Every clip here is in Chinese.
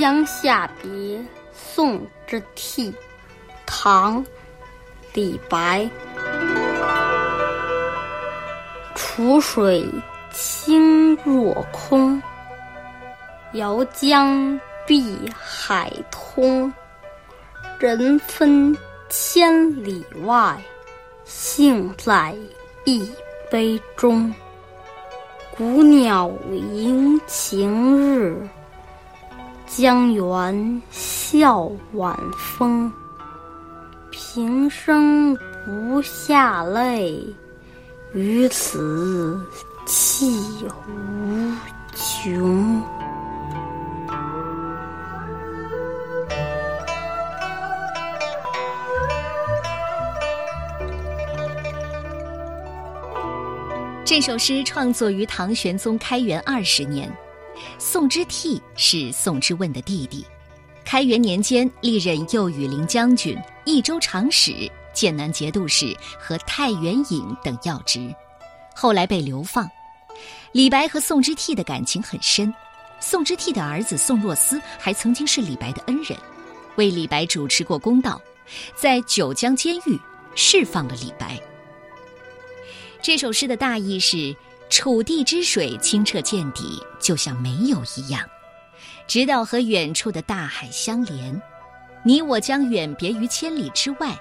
江夏别，宋之悌，唐·李白。楚水清若空，遥将碧海通。人分千里外，兴在一杯中。古鸟迎晴日，江源笑晚风。平生不下泪，于此泣无穷。这首诗创作于唐玄宗开元二十年，宋之悌是宋之问的弟弟。开元年间，历任右羽林将军、益州长史、剑南节度使和太原尹等要职，后来被流放。李白和宋之悌的感情很深，宋之悌的儿子宋若思还曾经是李白的恩人，为李白主持过公道，在九江监狱释放了李白。这首诗的大意是：楚地之水清澈见底，就像没有一样；直到和远处的大海相连，你我将远别于千里之外，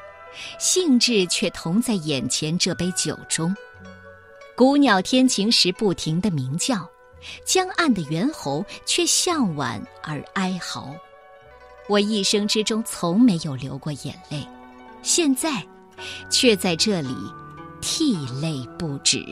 兴致却同在眼前这杯酒中。古鸟天晴时不停的鸣叫，江岸的猿猴却向晚而哀嚎。我一生之中从没有流过眼泪，现在，却在这里。涕泪不止。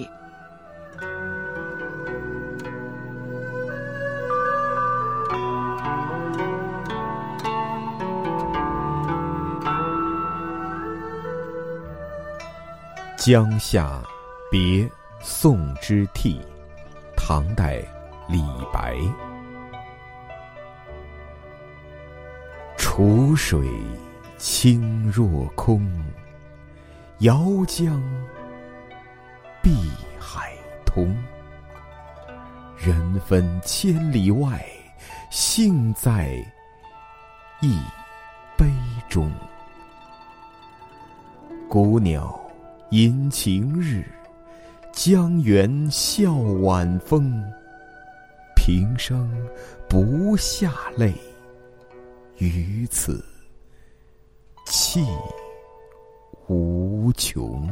江夏别宋之悌，唐代，李白。楚水清若空，遥将。碧海通，人分千里外，兴在一杯中。古鸟迎晴日，江原笑晚风。平生不下泪，于此泣无穷。